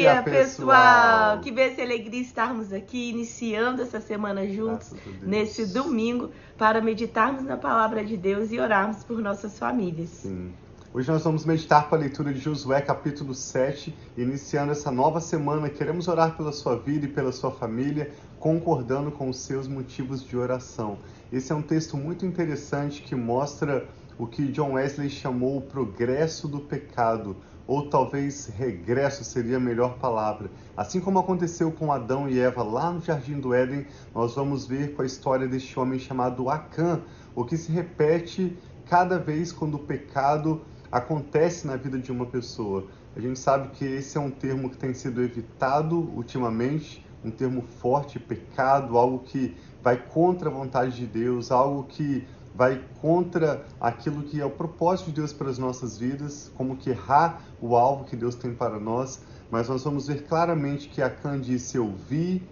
dia, pessoal! Que bênção e alegria estarmos aqui iniciando essa semana juntos, nesse domingo, para meditarmos na palavra de Deus e orarmos por nossas famílias. Sim. Hoje nós vamos meditar com a leitura de Josué, capítulo 7, iniciando essa nova semana. Queremos orar pela sua vida e pela sua família, concordando com os seus motivos de oração. Esse é um texto muito interessante que mostra o que John Wesley chamou o progresso do pecado, ou talvez regresso seria a melhor palavra. Assim como aconteceu com Adão e Eva lá no Jardim do Éden, nós vamos ver com a história deste homem chamado Acã, o que se repete cada vez quando o pecado acontece na vida de uma pessoa. A gente sabe que esse é um termo que tem sido evitado ultimamente, um termo forte, pecado, algo que vai contra a vontade de Deus, algo que vai contra aquilo que é o propósito de Deus para as nossas vidas, como que errar o alvo que Deus tem para nós, mas nós vamos ver claramente que Acã disse: Eu vi,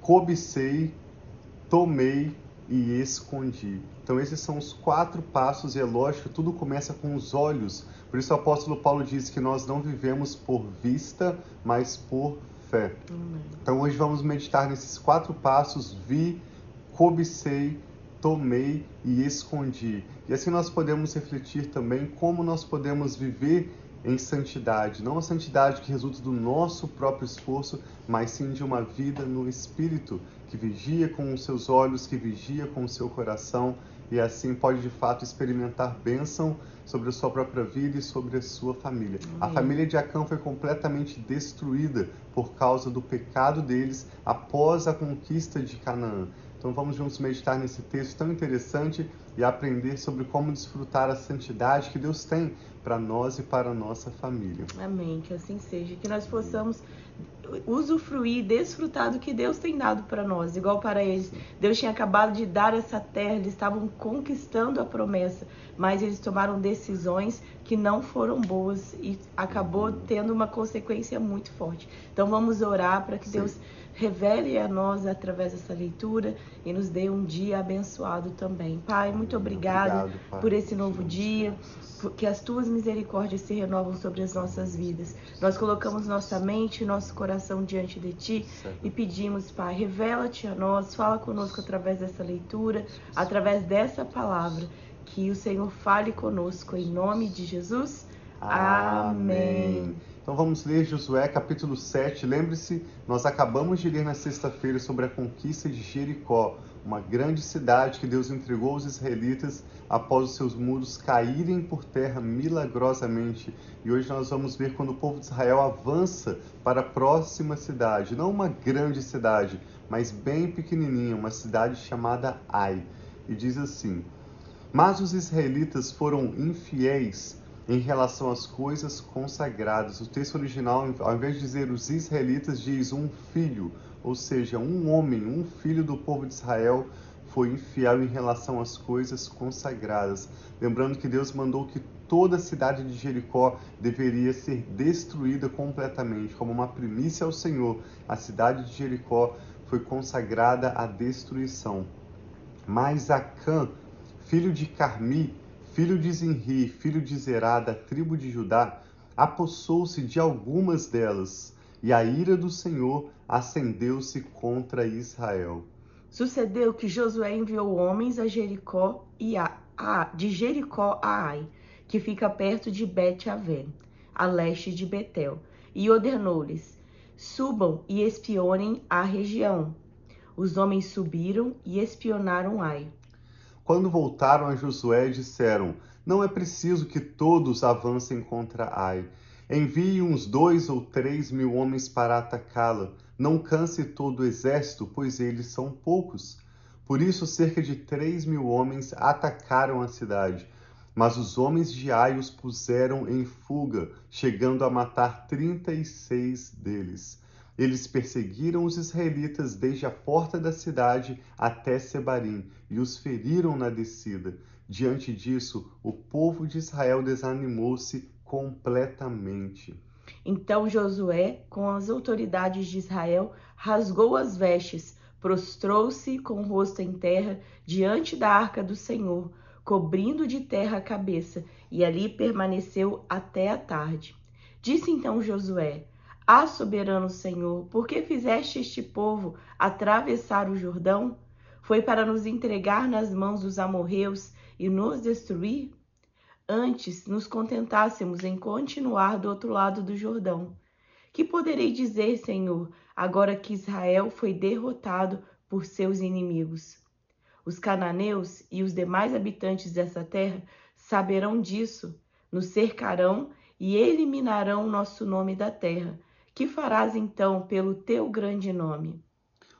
cobicei, tomei e escondi. Então, esses são os quatro passos, e é lógico, tudo começa com os olhos. Por isso, o apóstolo Paulo diz que nós não vivemos por vista, mas por fé. Então, hoje vamos meditar nesses quatro passos: vi, cobicei, tomei e escondi. E assim nós podemos refletir também como nós podemos viver em santidade, não a santidade que resulta do nosso próprio esforço, mas sim de uma vida no espírito que vigia com os seus olhos, que vigia com o seu coração e assim pode de fato experimentar bênção sobre a sua própria vida e sobre a sua família. Amém. A família de Acã foi completamente destruída por causa do pecado deles após a conquista de Canaã. Então vamos juntos meditar nesse texto tão interessante e aprender sobre como desfrutar a santidade que Deus tem para nós e para a nossa família. Amém, que assim seja, que nós possamos usufruir, desfrutar do que Deus tem dado para nós, igual para eles. Deus tinha acabado de dar essa terra, eles estavam conquistando a promessa, mas eles tomaram decisões que não foram boas e acabou tendo uma consequência muito forte. Então vamos orar para que Sim. Deus revele a nós através dessa leitura e nos dê um dia abençoado também. Pai, muito obrigado, obrigado por esse novo dia, que as tuas misericórdias se renovam sobre as nossas vidas. Nós colocamos nossa mente e nosso coração diante de ti e pedimos, Pai, revela-te a nós, fala conosco através dessa leitura, através dessa palavra, que o Senhor fale conosco em nome de Jesus. Amém. Amém. Então vamos ler Josué capítulo 7. Lembre-se, nós acabamos de ler na sexta-feira sobre a conquista de Jericó, uma grande cidade que Deus entregou aos israelitas após os seus muros caírem por terra milagrosamente. E hoje nós vamos ver quando o povo de Israel avança para a próxima cidade, não uma grande cidade, mas bem pequenininha, uma cidade chamada Ai. E diz assim: Mas os israelitas foram infiéis em relação às coisas consagradas. O texto original, ao invés de dizer os israelitas, diz um filho, ou seja, um homem, um filho do povo de Israel foi infiel em relação às coisas consagradas. Lembrando que Deus mandou que toda a cidade de Jericó deveria ser destruída completamente, como uma primícia ao Senhor. A cidade de Jericó foi consagrada à destruição. Mas Acã, filho de Carmi, filho de Zinri, filho de Zerá, da tribo de Judá, apossou-se de algumas delas, e a ira do Senhor acendeu-se contra Israel. Sucedeu que Josué enviou homens a Jericó e a, a de Jericó a Ai, que fica perto de Bet-Aven, a leste de Betel, e ordenou-lhes: Subam e espionem a região. Os homens subiram e espionaram Ai. Quando voltaram a Josué, disseram: Não é preciso que todos avancem contra Ai. Envie uns dois ou três mil homens para atacá-la. Não canse todo o exército, pois eles são poucos. Por isso, cerca de três mil homens atacaram a cidade. Mas os homens de Ai os puseram em fuga, chegando a matar trinta e seis deles. Eles perseguiram os israelitas desde a porta da cidade até Sebarim e os feriram na descida. Diante disso, o povo de Israel desanimou-se completamente. Então Josué, com as autoridades de Israel, rasgou as vestes, prostrou-se com o rosto em terra diante da arca do Senhor, cobrindo de terra a cabeça, e ali permaneceu até a tarde. Disse então Josué: Ah, soberano Senhor, por que fizeste este povo atravessar o Jordão? Foi para nos entregar nas mãos dos amorreus e nos destruir? Antes nos contentássemos em continuar do outro lado do Jordão. Que poderei dizer, Senhor, agora que Israel foi derrotado por seus inimigos? Os cananeus e os demais habitantes dessa terra saberão disso, nos cercarão e eliminarão nosso nome da terra. Que farás então pelo teu grande nome?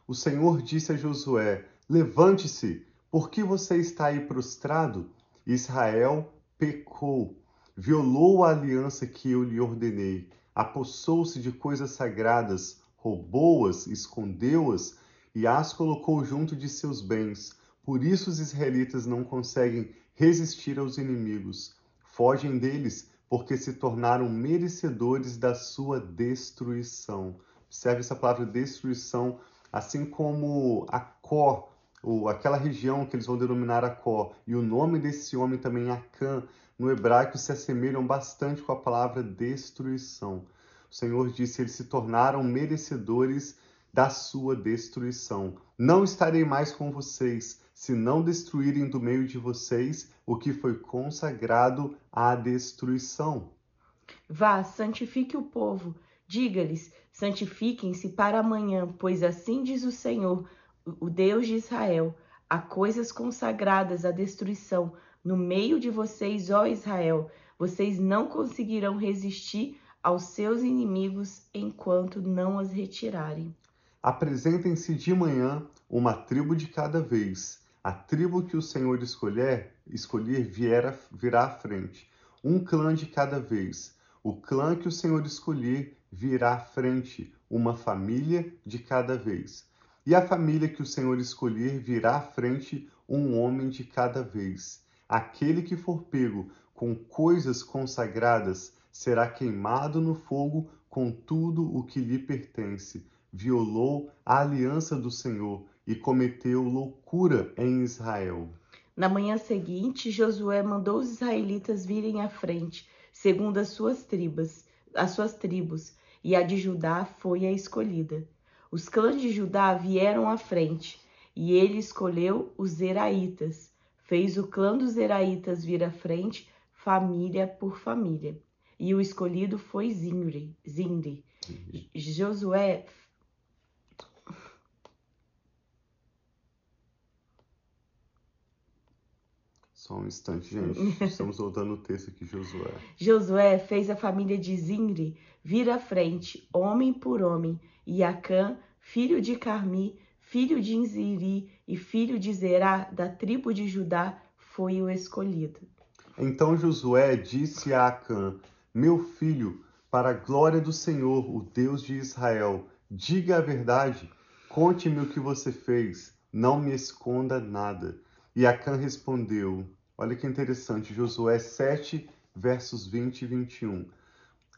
O Senhor disse a Josué: Levante-se, porque você está aí prostrado? Israel pecou, violou a aliança que eu lhe ordenei, apossou-se de coisas sagradas, roubou-as, escondeu-as e as colocou junto de seus bens. Por isso os israelitas não conseguem resistir aos inimigos. Fogem deles, porque se tornaram merecedores da sua destruição. Observe essa palavra destruição, assim como a Có ou aquela região que eles vão denominar Acó, e o nome desse homem também, Acã, no hebraico se assemelham bastante com a palavra destruição. O Senhor disse: eles se tornaram merecedores da sua destruição. Não estarei mais com vocês, se não destruírem do meio de vocês o que foi consagrado à destruição. Vá, santifique o povo. Diga-lhes: santifiquem-se para amanhã, pois assim diz o Senhor o Deus de Israel, a coisas consagradas à destruição no meio de vocês, ó Israel. Vocês não conseguirão resistir aos seus inimigos enquanto não as retirarem. Apresentem-se de manhã uma tribo de cada vez. A tribo que o Senhor escolher, escolher vier, virá à frente. Um clã de cada vez. O clã que o Senhor escolher virá à frente. Uma família de cada vez. E a família que o Senhor escolher virá à frente um homem de cada vez. Aquele que for pego com coisas consagradas será queimado no fogo com tudo o que lhe pertence. Violou a aliança do Senhor e cometeu loucura em Israel. Na manhã seguinte, Josué mandou os israelitas virem à frente, segundo as suas tribos, as suas tribos, e a de Judá foi a escolhida. Os clãs de Judá vieram à frente, e ele escolheu os Zeraitas. Fez o clã dos Zeraitas vir à frente, família por família. E o escolhido foi Zimri. Zimri. Josué Só um instante, gente. Estamos voltando o texto aqui, Josué. Josué fez a família de Zimri vir à frente, homem por homem, e Acã filho de Carmi, filho de Inziri e filho de Zerá, da tribo de Judá, foi o escolhido. Então Josué disse a Acã: Meu filho, para a glória do Senhor, o Deus de Israel, diga a verdade, conte-me o que você fez, não me esconda nada. E Acã respondeu: Olha que interessante, Josué 7, versos 20 e 21.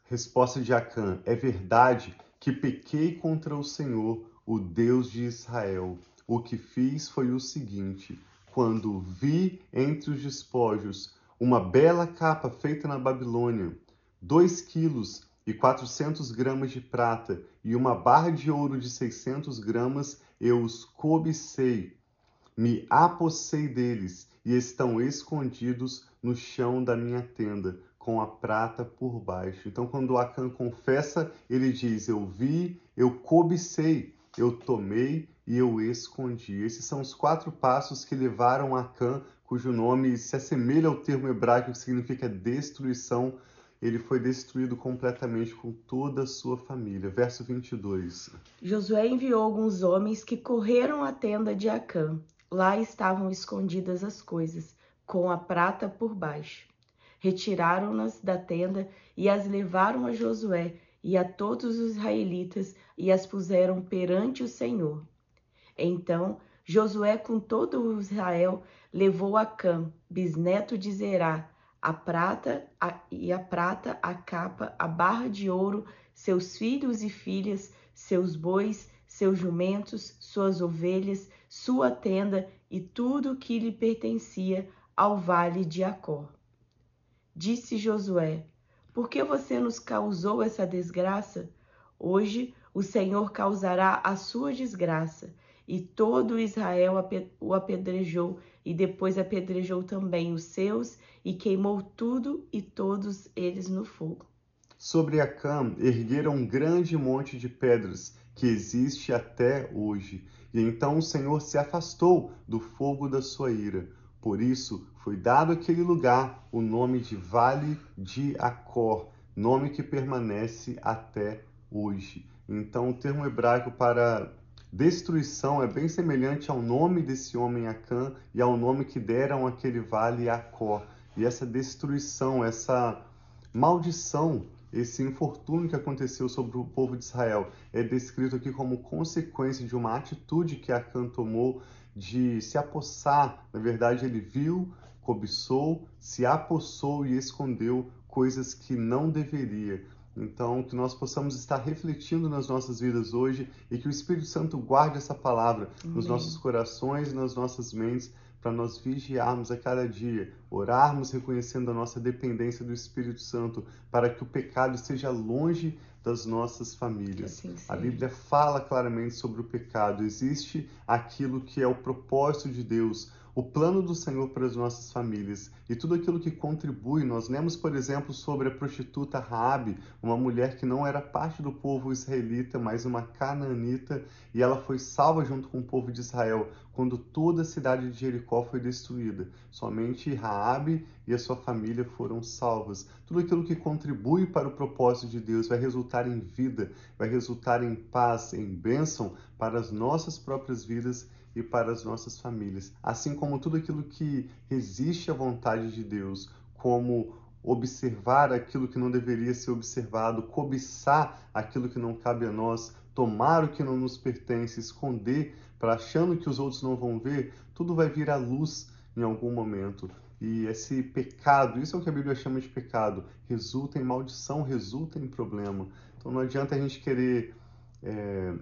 Resposta de Acã: É verdade que pequei contra o Senhor, o Deus de Israel. O que fiz foi o seguinte: quando vi entre os despojos uma bela capa feita na Babilônia, dois quilos e quatrocentos gramas de prata e uma barra de ouro de seiscentos gramas, eu os cobicei, me apossei deles e estão escondidos no chão da minha tenda com a prata por baixo. Então, quando Acã confessa, ele diz: Eu vi, eu cobicei, eu tomei e eu escondi. Esses são os quatro passos que levaram Acã, cujo nome se assemelha ao termo hebraico que significa destruição. Ele foi destruído completamente com toda a sua família. Verso 22. Josué enviou alguns homens que correram à tenda de Acã. Lá estavam escondidas as coisas, com a prata por baixo retiraram-nas da tenda e as levaram a Josué e a todos os israelitas e as puseram perante o Senhor. Então Josué com todo o Israel levou a Cã, bisneto de Zerá, a prata a, e a prata, a capa, a barra de ouro, seus filhos e filhas, seus bois, seus jumentos, suas ovelhas, sua tenda e tudo o que lhe pertencia ao vale de Acor. Disse Josué: Por que você nos causou essa desgraça? Hoje o Senhor causará a sua desgraça. E todo Israel o apedrejou, e depois apedrejou também os seus, e queimou tudo e todos eles no fogo. Sobre Acã ergueram um grande monte de pedras, que existe até hoje. E então o Senhor se afastou do fogo da sua ira. Por isso foi dado àquele lugar o nome de Vale de Acor, nome que permanece até hoje. Então, o termo hebraico para destruição é bem semelhante ao nome desse homem Acã e ao nome que deram aquele vale Acó. E essa destruição, essa maldição, esse infortúnio que aconteceu sobre o povo de Israel é descrito aqui como consequência de uma atitude que Acã tomou de se apossar. Na verdade, ele viu, cobiçou, se apossou e escondeu coisas que não deveria. Então, que nós possamos estar refletindo nas nossas vidas hoje e que o Espírito Santo guarde essa palavra Amém. nos nossos corações e nas nossas mentes para nós vigiarmos a cada dia, orarmos reconhecendo a nossa dependência do Espírito Santo, para que o pecado esteja longe das nossas famílias. Assim a Bíblia fala claramente sobre o pecado. Existe aquilo que é o propósito de Deus, o plano do Senhor para as nossas famílias e tudo aquilo que contribui. Nós lemos, por exemplo, sobre a prostituta Raabe, uma mulher que não era parte do povo israelita, mas uma cananita, e ela foi salva junto com o povo de Israel quando toda a cidade de Jericó foi destruída. Somente Raabe e a sua família foram salvas. Tudo aquilo que contribui para o propósito de Deus vai resultar em vida, vai resultar em paz, em bênção para as nossas próprias vidas e para as nossas famílias, assim como tudo aquilo que resiste à vontade de Deus, como observar aquilo que não deveria ser observado, cobiçar aquilo que não cabe a nós, tomar o que não nos pertence, esconder para achando que os outros não vão ver, tudo vai vir à luz em algum momento. E esse pecado, isso é o que a Bíblia chama de pecado, resulta em maldição, resulta em problema. Então não adianta a gente querer é,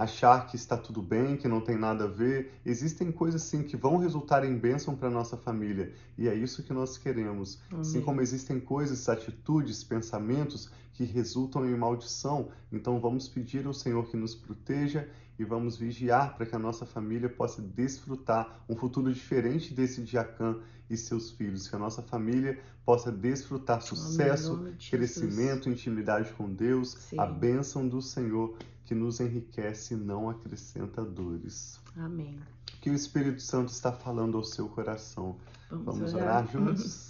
achar que está tudo bem, que não tem nada a ver. Existem coisas sim que vão resultar em bênção para nossa família e é isso que nós queremos. Amém. Assim como existem coisas, atitudes, pensamentos que resultam em maldição, então vamos pedir ao Senhor que nos proteja e vamos vigiar para que a nossa família possa desfrutar um futuro diferente desse de Acã e seus filhos, que a nossa família possa desfrutar sucesso, crescimento, intimidade com Deus, Sim. a bênção do Senhor que nos enriquece e não acrescenta dores. Amém. Que o Espírito Santo está falando ao seu coração. Vamos, Vamos orar juntos?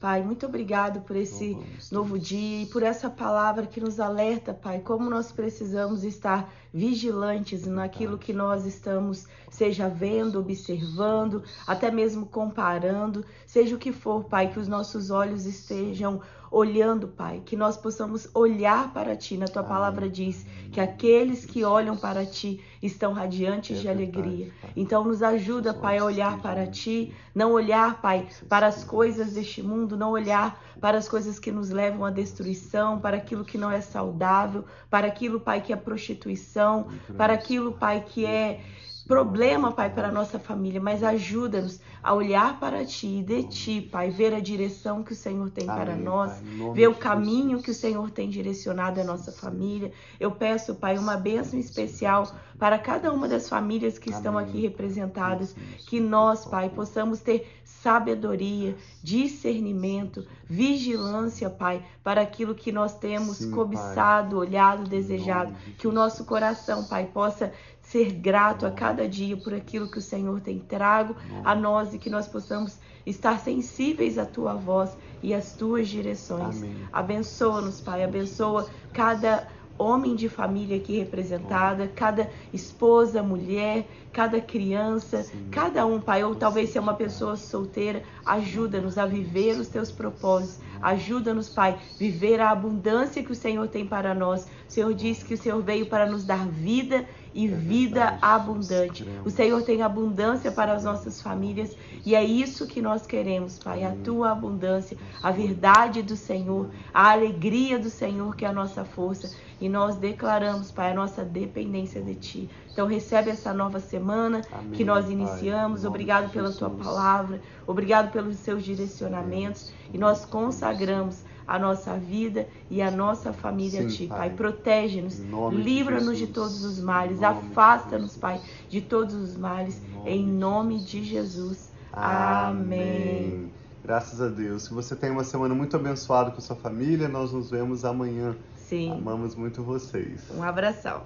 Pai, muito obrigado por esse novo dia e por essa palavra que nos alerta, Pai, como nós precisamos estar vigilantes naquilo que nós estamos, seja vendo, observando, até mesmo comparando, seja o que for, Pai, que os nossos olhos estejam olhando, Pai, que nós possamos olhar para Ti. Na Tua palavra diz que aqueles que olham para Ti estão radiantes é de alegria. Então, nos ajuda, Pai, a olhar para Ti, não olhar, Pai, para as coisas deste mundo, não olhar para as coisas que nos levam à destruição, para aquilo que não é saudável, para aquilo, Pai, que é prostituição, para aquilo, Pai, que é problema, Pai, para a nossa família, mas ajuda-nos a olhar para Ti e de Ti, Pai, ver a direção que o Senhor tem Amém, para nós, pai, ver o caminho Jesus. que o Senhor tem direcionado à nossa família. Eu peço, Pai, uma bênção especial para cada uma das famílias que Amém. estão aqui representadas, que nós, Pai, possamos ter sabedoria, discernimento, vigilância, Pai, para aquilo que nós temos Sim, cobiçado, pai. olhado, desejado, que o nosso coração, Pai, possa ser grato a cada dia por aquilo que o Senhor tem trago a nós e que nós possamos estar sensíveis à tua voz e às tuas direções. Abençoa-nos, Pai, abençoa cada homem de família aqui representada, cada esposa, mulher, cada criança, Sim. cada um, Pai, ou talvez se é uma pessoa solteira, ajuda-nos a viver os teus propósitos, ajuda-nos, Pai, viver a abundância que o Senhor tem para nós. O Senhor disse que o Senhor veio para nos dar vida e é vida abundante. O Senhor tem abundância para as nossas famílias e é isso que nós queremos, Pai, a tua abundância, a verdade do Senhor, a alegria do Senhor que é a nossa força. E nós declaramos, Pai, a nossa dependência de Ti. Então recebe essa nova semana Amém, que nós iniciamos. Pai, obrigado pela Tua palavra, obrigado pelos seus direcionamentos. E nós consagramos a nossa vida e a nossa família Sim, a Ti, Pai. Pai. Protege-nos, nome de livra-nos de Jesus. todos os males, nome de afasta-nos. Pai, de todos os males, Em em nome nome de de Jesus. Amém. Graças a Deus. Que você tenha uma semana muito abençoada com sua família. Nós nos vemos amanhã. Sim, Amamos muito vocês. um abração.